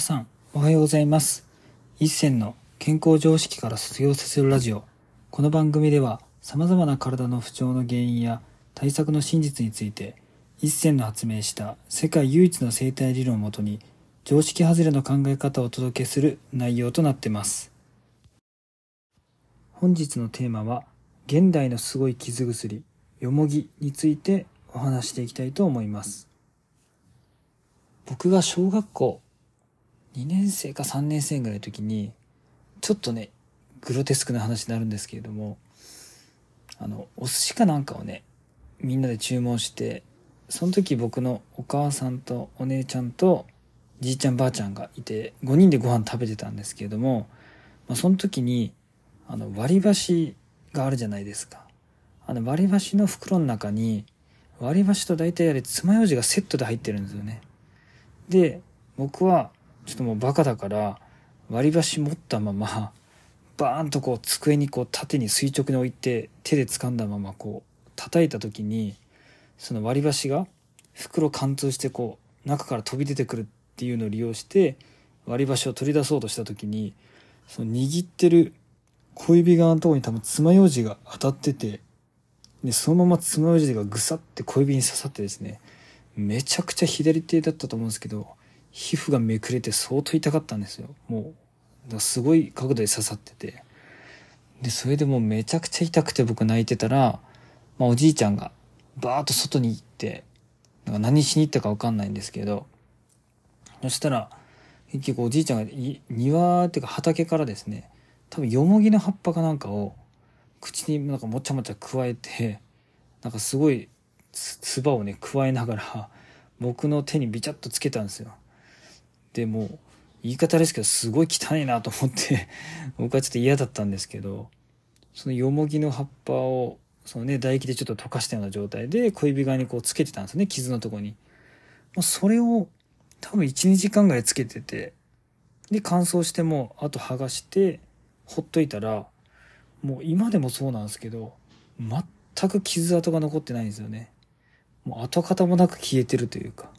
皆さん、おはようございます。一銭の健康常識から卒業させるラジオ。この番組では、様々な体の不調の原因や対策の真実について、一銭の発明した世界唯一の生態理論をもとに、常識外れの考え方をお届けする内容となってます。本日のテーマは、現代のすごい傷薬、よもぎについてお話していきたいと思います。僕が小学校2年生か3年生ぐらいの時にちょっとねグロテスクな話になるんですけれどもあのお寿司かなんかをねみんなで注文してその時僕のお母さんとお姉ちゃんとじいちゃんばあちゃんがいて5人でご飯食べてたんですけれども、まあ、その時にあの割り箸があるじゃないですか。あの割り箸の袋の中に割り箸と大体あれ爪楊枝がセットで入ってるんですよね。で僕はちょっともうバカだから割り箸持ったままバーンとこう机にこう縦に垂直に置いて手で掴んだままこう叩いた時にその割り箸が袋貫通してこう中から飛び出てくるっていうのを利用して割り箸を取り出そうとした時にその握ってる小指側のとこに多分爪楊枝が当たっててでそのまま爪楊枝がぐさって小指に刺さってですねめちゃくちゃ左手だったと思うんですけど皮膚がめくれて相当痛かったんですよ。もうだすごい角度で刺さってて。でそれでもうめちゃくちゃ痛くて僕泣いてたら、まあ、おじいちゃんがバーッと外に行ってなんか何しに行ったか分かんないんですけどそしたら結局おじいちゃんがい庭っていうか畑からですね多分よもぎの葉っぱかなんかを口になんかもちゃもちゃ加えてなんかすごい唾をね加えながら僕の手にビチャッとつけたんですよ。でもう言い方ですけどすごい汚いなと思って 僕はちょっと嫌だったんですけどそのよもぎの葉っぱをそのね唾液でちょっと溶かしたような状態で小指側にこうつけてたんですね傷のとこに。もうそれを多分12時間ぐらいつけててで乾燥してもあと剥がしてほっといたらもう今でもそうなんですけど全く傷跡が残ってないんですよね。もう跡形もなく消えてるというか。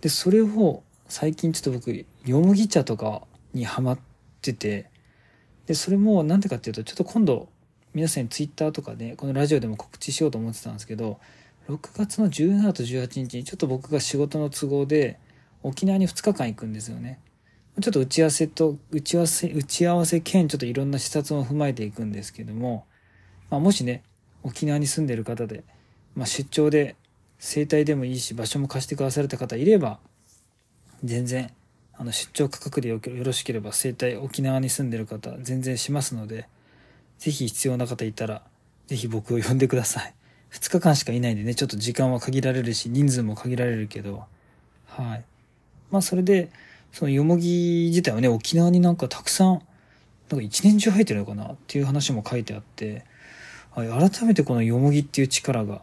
でそれを最近ちょっと僕よもぎ茶とかにハマっててでそれもなんでかっていうとちょっと今度皆さんにツイッターとかで、このラジオでも告知しようと思ってたんですけど6月の17と18日にちょっと僕が仕事の都合で沖縄に2日間行くんですよね。ちょっと打ち合わせと打ち合わせ打ち合わせ兼ちょっといろんな視察も踏まえていくんですけども、まあ、もしね沖縄に住んでる方で、まあ、出張で整体でもいいし場所も貸してくだされた方いれば全然あの出張価格でよろしければ整体沖縄に住んでる方全然しますのでぜひ必要な方いたらぜひ僕を呼んでください。2日間しかいないんでねちょっと時間は限られるし人数も限られるけどはい。まあそれでそのよもぎ自体はね沖縄になんかたくさんなんか一年中生えてるのかなっていう話も書いてあってはい改めてこのよもぎっていう力が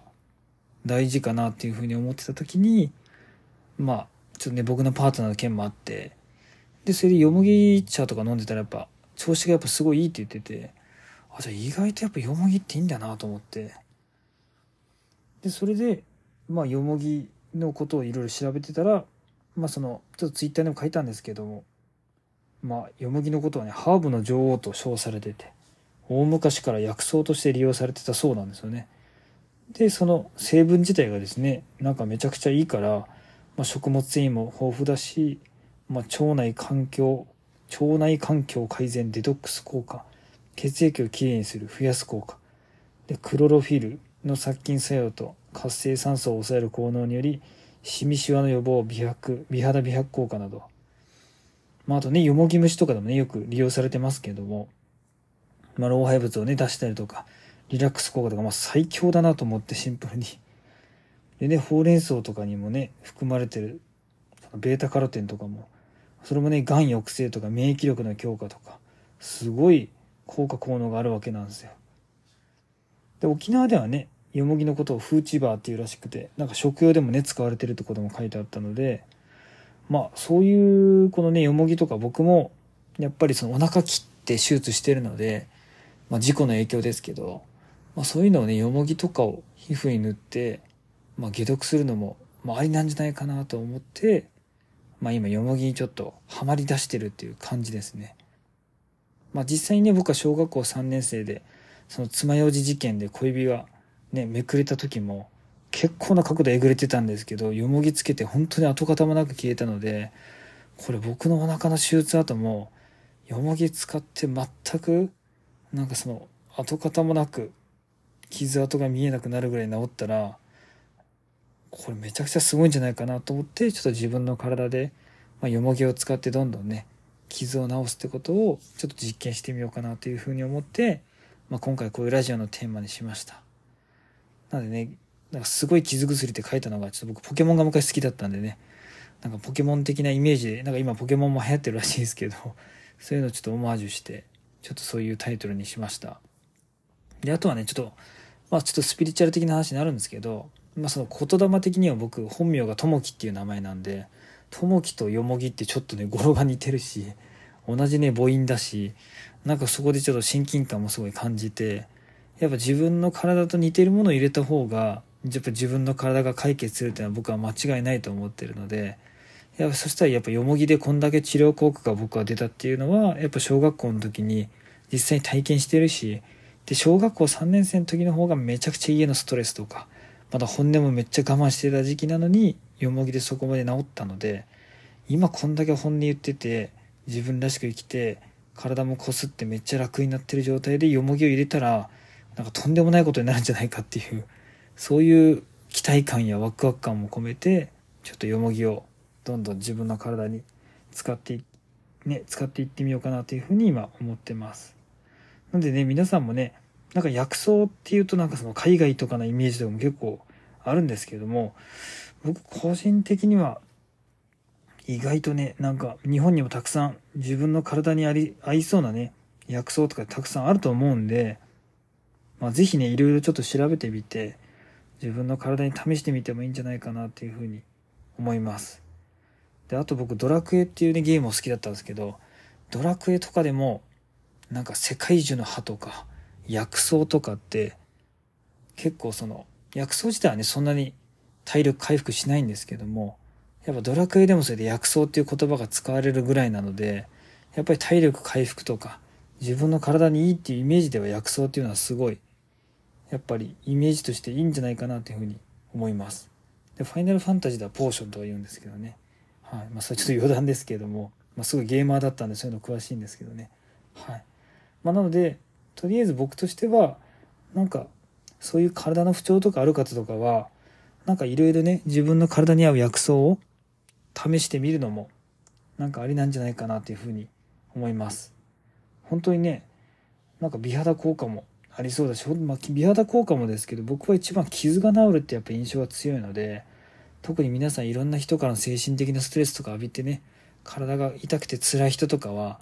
大事かなっていうふうに思ってた時にまあちょっとね僕のパートナーの件もあって。でそれでよもぎ茶とか飲んでたらやっぱ調子がやっぱすごいいいって言ってて。あじゃあ意外とやっぱよもぎっていいんだなと思って。でそれでまあよもぎのことをいろいろ調べてたらまあそのちょっとツイッターでも書いたんですけども。まあよもぎのことはねハーブの女王と称されてて大昔から薬草として利用されてたそうなんですよね。でその成分自体がですねなんかめちゃくちゃいいから、まあ、食物繊維も豊富だし、まあ、腸内環境腸内環境改善デトックス効果血液をきれいにする増やす効果。でクロロフィルの殺菌作用と活性酸素を抑える効能によりシミシワの予防美白美肌美白効果など、まあ、あとねよもぎ虫とかでもねよく利用されてますけども、まあ、老廃物をね出したりとかリラックス効果とか、まあ、最強だなと思ってシンプルにでねほうれん草とかにもね含まれてるベータカロテンとかもそれもねがん抑制とか免疫力の強化とかすごい効果効能があるわけなんですよ。で沖縄ではねよもぎのことをフーチバーっていうらしくてなんか食用でもね使われてるってことも書いてあったのでまあそういうこのねよもぎとか僕もやっぱりそのお腹切って手術してるので、まあ、事故の影響ですけど、まあ、そういうのをねよもぎとかを皮膚に塗って、まあ、解毒するのも、まあ、ありなんじゃないかなと思ってまあ今よもぎにちょっとハマり出してるっていう感じですね。まあ実際にね僕は小学校3年生でその爪楊枝事件で小指がねめくれた時も結構な角度えぐれてたんですけどよもぎつけて本当に跡形もなく消えたのでこれ僕のお腹の手術後もよもぎ使って全くなんかその跡形もなく傷跡が見えなくなるぐらい治ったらこれめちゃくちゃすごいんじゃないかなと思ってちょっと自分の体で、まあ、よもぎを使ってどんどんね傷を治すってことをちょっと実験してみようかなというふうに思って、まあ、今回こういうラジオのテーマにしました。なのでねなんかすごい傷薬って書いたのがちょっと僕ポケモンが昔好きだったんでねなんかポケモン的なイメージでなんか今ポケモンも流行ってるらしいですけどそういうのをちょっとオマージュしてちょっとそういうタイトルにしました。であとはねちょっとまあちょっとスピリチュアル的な話になるんですけどまあその言霊的には僕本名がともきっていう名前なんでともきとよもぎってちょっとね語呂が似てるし同じね母音だしなんかそこでちょっと親近感もすごい感じてやっぱ自分の体と似てるものを入れた方がやっぱ自分の体が解決するっていうのは僕は間違いないと思ってるのでやっぱそしたらやっぱよもぎでこんだけ治療効果が僕は出たっていうのはやっぱ小学校の時に実際に体験してるしで小学校3年生の時の方がめちゃくちゃ家のストレスとかまだ本音もめっちゃ我慢してた時期なのによもぎでそこまで治ったので今こんだけ本音言ってて自分らしく生きて体もこすってめっちゃ楽になってる状態でよもぎを入れたらなんかとんでもないことになるんじゃないかっていうそういう期待感やワクワク感も込めてちょっとよもぎをどんどん自分の体に使ってね、使っていってみようかなというふうに今思ってます。なんでね、皆さんもね、なんか薬草っていうとなんかその海外とかのイメージとかも結構あるんですけども、僕個人的には意外とね、なんか日本にもたくさん自分の体にあり、合いそうなね、薬草とかたくさんあると思うんで、まあぜひね、いろいろちょっと調べてみて、自分の体に試してみてもいいんじゃないかなっていうふうに思います。で、あと僕ドラクエっていうね、ゲームを好きだったんですけど、ドラクエとかでも、なんか世界樹の葉とか、薬草とかって、結構その、薬草自体はね、そんなに体力回復しないんですけども、やっぱドラクエでもそれで薬草っていう言葉が使われるぐらいなので、やっぱり体力回復とか、自分の体にいいっていうイメージでは薬草っていうのはすごい、やっぱりイメージとしていいんじゃないかなというふうに思います。で、ファイナルファンタジーではポーションとは言うんですけどね。はい。まあ、それちょっと余談ですけども、まあ、すごいゲーマーだったんで、そういうの詳しいんですけどね。はい。まあ、なので、とりあえず僕としては、なんか、そういう体の不調とかある方とかは、なんかいろいろね、自分の体に合う薬草を試してみるのも、なんかありなんじゃないかなというふうに思います。本当にね、なんか美肌効果もありそうだし、まあ、美肌効果もですけど、僕は一番傷が治るってやっぱ印象が強いので、特に皆さんいろんな人からの精神的なストレスとか浴びてね体が痛くて辛い人とかは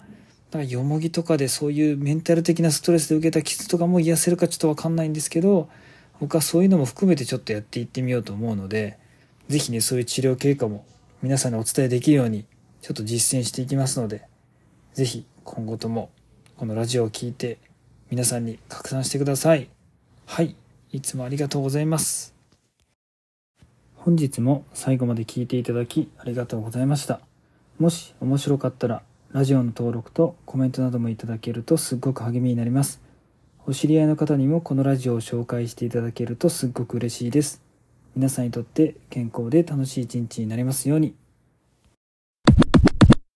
だからよもぎとかでそういうメンタル的なストレスで受けた傷とかも癒せるかちょっと分かんないんですけど僕はそういうのも含めてちょっとやっていってみようと思うので是非ねそういう治療経過も皆さんにお伝えできるようにちょっと実践していきますので是非今後ともこのラジオを聴いて皆さんに拡散してください。はい。いつもありがとうございます。本日も最後まで聞いていただきありがとうございました。もし面白かったらラジオの登録とコメントなどもいただけるとすっごく励みになります。お知り合いの方にもこのラジオを紹介していただけるとすっごく嬉しいです。皆さんにとって健康で楽しい一日になりますように。